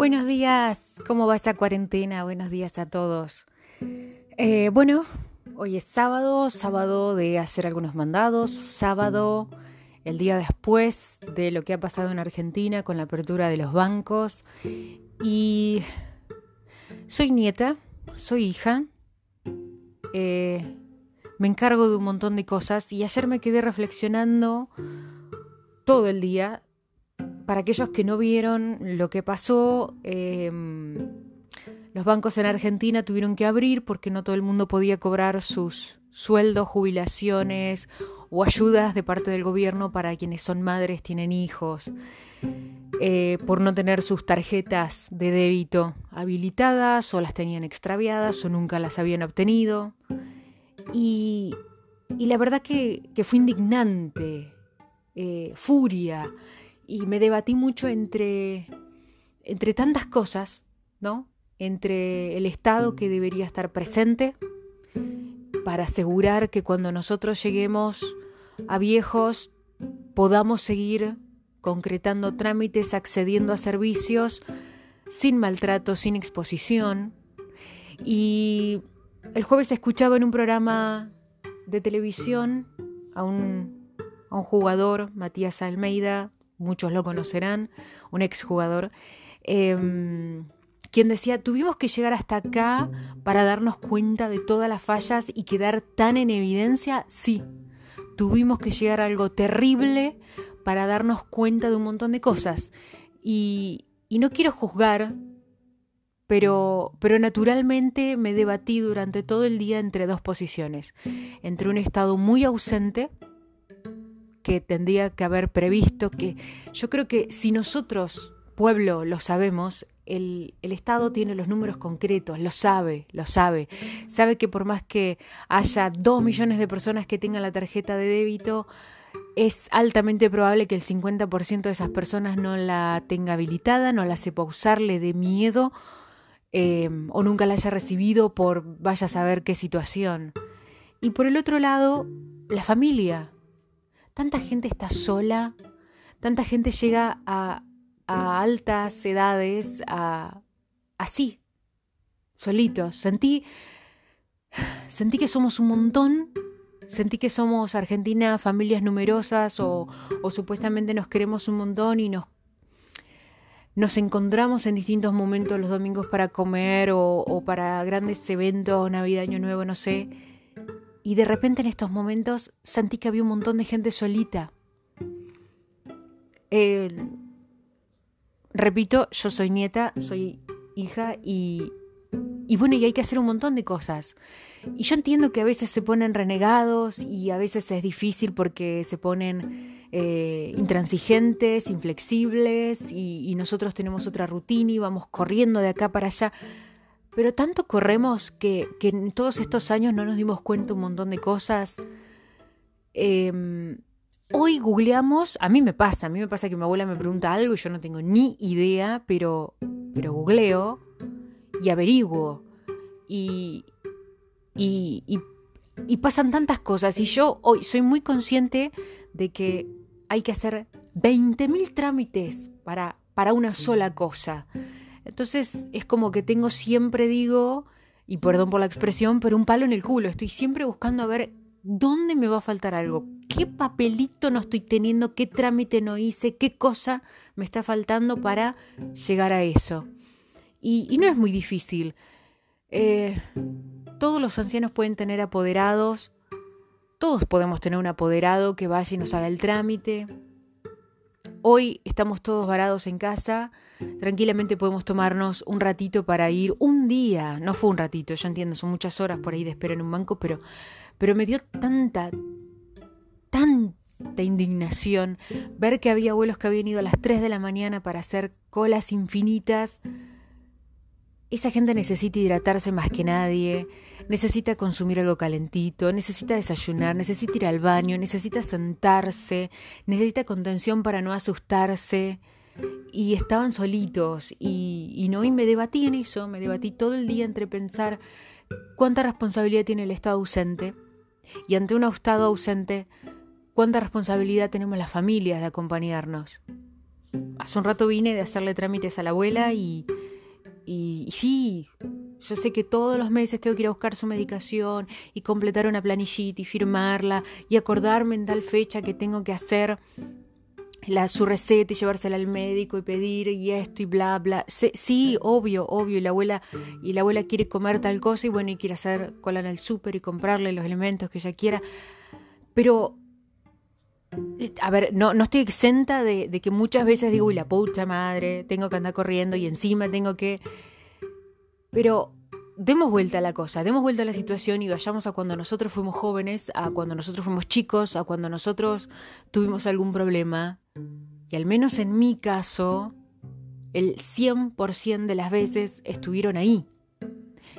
Buenos días, ¿cómo va esta cuarentena? Buenos días a todos. Eh, bueno, hoy es sábado, sábado de hacer algunos mandados, sábado, el día después de lo que ha pasado en Argentina con la apertura de los bancos. Y soy nieta, soy hija, eh, me encargo de un montón de cosas y ayer me quedé reflexionando todo el día para aquellos que no vieron lo que pasó, em, los bancos en Argentina tuvieron que abrir porque no todo el mundo podía cobrar sus sueldos, jubilaciones o ayudas de parte del gobierno para quienes son madres, tienen hijos, eh, por no tener sus tarjetas de débito habilitadas o las tenían extraviadas o nunca las habían obtenido. Y, la verdad que, fue indignante, eh, furia, y me debatí mucho entre, entre tantas cosas, ¿no? Entre el Estado que debería estar presente para asegurar que cuando nosotros lleguemos a viejos podamos seguir concretando trámites, accediendo a servicios sin maltrato, sin exposición. Y el jueves escuchaba en un programa de televisión a un, a un jugador, Matías Almeida, muchos lo conocerán, un exjugador, eh, quien decía, tuvimos que llegar hasta acá para darnos cuenta de todas las fallas y quedar tan en evidencia, sí, tuvimos que llegar a algo terrible para darnos cuenta de un montón de cosas. Y, y no quiero juzgar, pero, pero naturalmente me debatí durante todo el día entre dos posiciones, entre un estado muy ausente, que tendría que haber previsto, que yo creo que si nosotros, pueblo, lo sabemos, el, el, Estado tiene los números concretos, lo sabe, lo sabe. Sabe que por más que haya dos millones de personas que tengan la tarjeta de débito, es altamente probable que el 50% de esas personas no la tenga habilitada, no la sepa usar, le dé miedo eh, o nunca la haya recibido por vaya a saber qué situación. Y por el otro lado, la familia, tanta gente está sola, tanta gente llega a, altas edades, a, así, solitos. Sentí, sentí que somos un montón, sentí que somos Argentina, familias numerosas o, supuestamente nos queremos un montón y nos nos encontramos en distintos momentos los domingos para comer o, o, para grandes eventos, Navidad, Año Nuevo, no sé. Y de repente en estos momentos sentí que había un montón de gente solita. repito, yo soy nieta, soy hija y, y bueno, y hay que hacer un montón de cosas. Y yo entiendo que a veces se ponen renegados y a veces es difícil porque se ponen eh, intransigentes, inflexibles y nosotros tenemos otra rutina y vamos corriendo de acá para allá. Pero tanto corremos que, en todos estos años no nos dimos cuenta un montón de cosas. Em, hoy googleamos, a mí me pasa, a mí me pasa que mi abuela me pregunta algo y yo no tengo ni idea, pero, pero googleo y averiguo. Y, y, y, pasan tantas cosas. Y yo hoy soy muy consciente de que hay que hacer 20.000 trámites para, para una sola cosa. Entonces es como que tengo siempre, digo, y perdón por la expresión, pero un palo en el culo. Estoy siempre buscando a ver dónde me va a faltar algo, qué papelito no estoy teniendo, qué trámite no hice, qué cosa me está faltando para llegar a eso. Y, no es muy difícil. Eh, todos los ancianos pueden tener apoderados, todos podemos tener un apoderado que vaya y nos haga el trámite. Hoy estamos todos varados en casa, tranquilamente podemos tomarnos un ratito para ir. Un día, no fue un ratito, yo entiendo, son muchas horas por ahí de espera en un banco, pero, pero me dio tanta, tanta indignación ver que había abuelos que habían ido a las 3 de la mañana para hacer colas infinitas esa gente necesita hidratarse más que nadie, necesita consumir algo calentito, necesita desayunar, necesita ir al baño, necesita sentarse, necesita contención para no asustarse. Y estaban solitos y, y no y me debatí en eso, me debatí todo el día entre pensar cuánta responsabilidad tiene el Estado ausente y ante un Estado ausente, cuánta responsabilidad tenemos las familias de acompañarnos. hace un rato vine de hacerle trámites a la abuela y, y, sí, yo sé que todos los meses tengo que ir a buscar su medicación y completar una planillita y firmarla y acordarme en tal fecha que tengo que hacer su receta y llevársela al médico y pedir y esto y bla bla. Sí, obvio, obvio, y la abuela y la abuela quiere comer tal cosa y bueno, y quiere hacer cola en el súper y comprarle los elementos que ella quiera. Pero a ver, no, no estoy exenta de, que muchas veces digo, uy, la puta madre, tengo que andar corriendo y encima tengo que... Pero demos vuelta a la cosa, demos vuelta a la situación y vayamos a cuando nosotros fuimos jóvenes, a cuando nosotros fuimos chicos, a cuando nosotros tuvimos algún problema. Y al menos en mi caso, el 100% de las veces estuvieron ahí.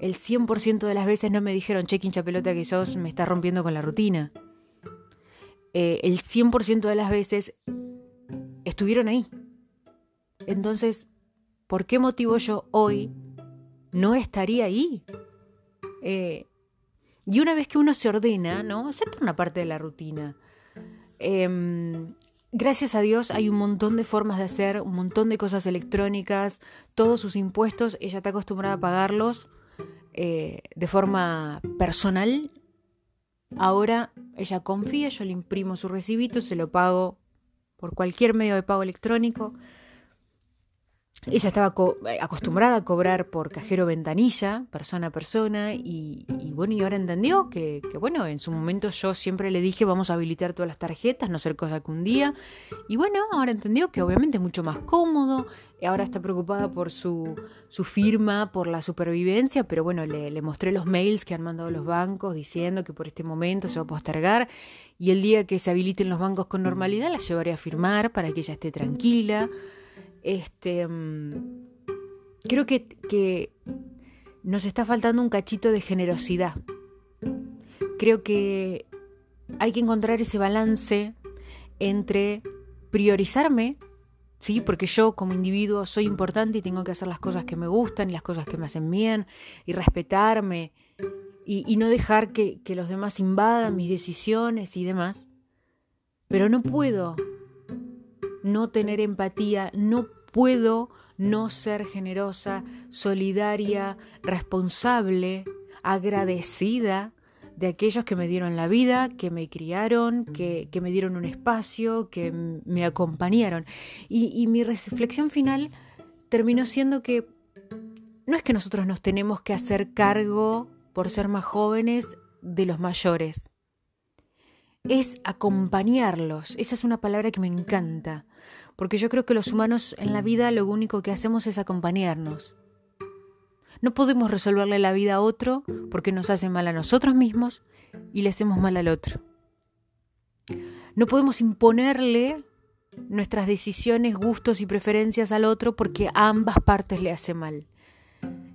El 100% de las veces no me dijeron, che, hincha pelota que sos, me está rompiendo con la rutina. Eh, el 100% de las veces estuvieron ahí. Entonces, ¿por qué motivo yo hoy no estaría ahí? Eh, y una vez que uno se ordena, ¿no? Acepta una parte de la rutina. Em, gracias a Dios hay un montón de formas de hacer, un montón de cosas electrónicas, todos sus impuestos, ella está acostumbrada a pagarlos eh, de forma personal Ahora ella confía, yo le imprimo su recibito, se lo pago por cualquier medio de pago electrónico. Ella estaba eh, acostumbrada a cobrar por cajero ventanilla, persona a persona, y, bueno, y ahora entendió que, bueno, en su momento yo siempre le dije vamos a habilitar todas las tarjetas, no ser cosa que un día, y bueno, ahora entendió que obviamente es mucho más cómodo, ahora está preocupada por su, su firma, por la supervivencia, pero bueno, le, le mostré los mails que han mandado los bancos diciendo que por este momento se va a postergar, y el día que se habiliten los bancos con normalidad la llevaré a firmar para que ella esté tranquila. Este, mm, creo que, nos está faltando un cachito de generosidad. Creo que hay que encontrar ese balance entre priorizarme, ¿sí? porque yo como individuo soy importante y tengo que hacer las cosas que me gustan y las cosas que me hacen bien y respetarme y, no dejar que, que los demás invadan mis decisiones y demás. Pero no puedo no tener empatía, no puedo no ser generosa, solidaria, responsable, agradecida de aquellos que me dieron la vida, que me criaron, que, me dieron un espacio, que me acompañaron. Y, y mi reflexión final terminó siendo que no es que nosotros nos tenemos que hacer cargo, por ser más jóvenes, de los mayores. Es acompañarlos. Esa es una palabra que me encanta porque yo creo que los humanos en la vida lo único que hacemos es acompañarnos. No podemos resolverle la vida a otro porque nos hace mal a nosotros mismos y le hacemos mal al otro. No podemos imponerle nuestras decisiones, gustos y preferencias al otro porque a ambas partes le hace mal.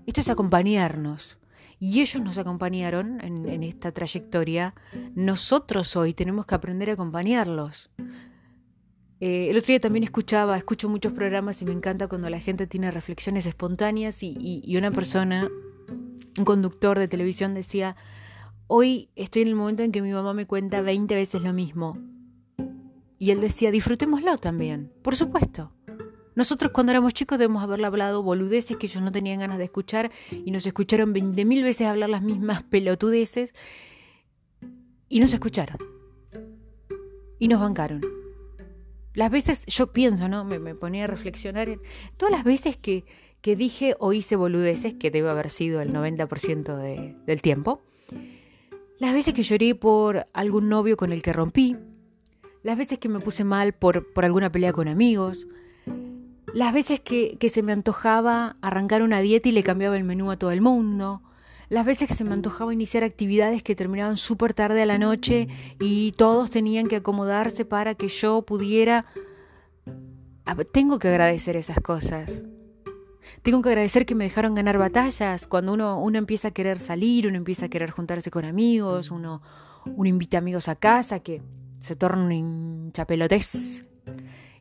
Esto es acompañarnos. Y ellos nos acompañaron en, en, esta trayectoria. Nosotros hoy tenemos que aprender a acompañarlos. Eh, el otro día también escuchaba, escucho muchos programas y me encanta cuando la gente tiene reflexiones espontáneas y, una persona, un conductor de televisión decía, hoy estoy en el momento en que mi mamá me cuenta 20 veces lo mismo. Y él decía, disfrutémoslo también, por supuesto. Nosotros cuando éramos chicos debemos haberle hablado boludeces que ellos no tenían ganas de escuchar y nos escucharon 20.000 veces hablar las mismas pelotudeces y nos escucharon. Y nos bancaron las veces, yo pienso, ¿no? Me, ponía a reflexionar en todas las veces que, que dije o hice boludeces, que debe haber sido el 90% del tiempo. Las veces que lloré por algún novio con el que rompí. Las veces que me puse mal por, por alguna pelea con amigos. Las veces que, que se me antojaba arrancar una dieta y le cambiaba el menú a todo el mundo las veces que se me antojaba iniciar actividades que terminaban súper tarde a la noche y todos tenían que acomodarse para que yo pudiera... Tengo que agradecer esas cosas. Tengo que agradecer que me dejaron ganar batallas. Cuando uno, uno empieza a querer salir, uno empieza a querer juntarse con amigos, uno, uno invita amigos a casa, que se torna un chapelotes,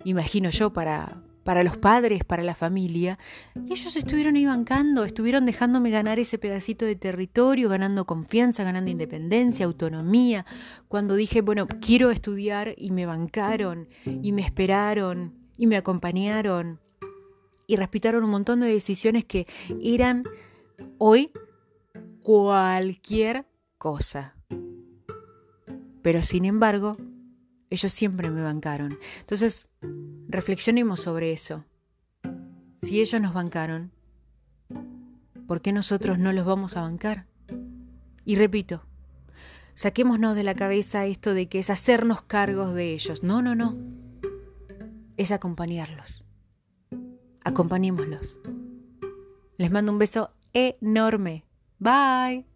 imagino yo, para, para los padres, para la familia, y ellos estuvieron ahí bancando, estuvieron dejándome ganar ese pedacito de territorio, ganando confianza, ganando independencia, autonomía. Cuando dije, bueno, quiero estudiar y me bancaron y me esperaron y me acompañaron y respetaron un montón de decisiones que eran hoy cualquier cosa. Pero sin embargo, ellos siempre me bancaron. Entonces, reflexionemos sobre eso. Si ellos nos bancaron, ¿por qué nosotros no los vamos a bancar? Y repito, saquémonos de la cabeza esto de que es hacernos cargos de ellos. No, no, no. Es acompañarlos. Acompañémoslos. Les mando un beso enorme. Bye.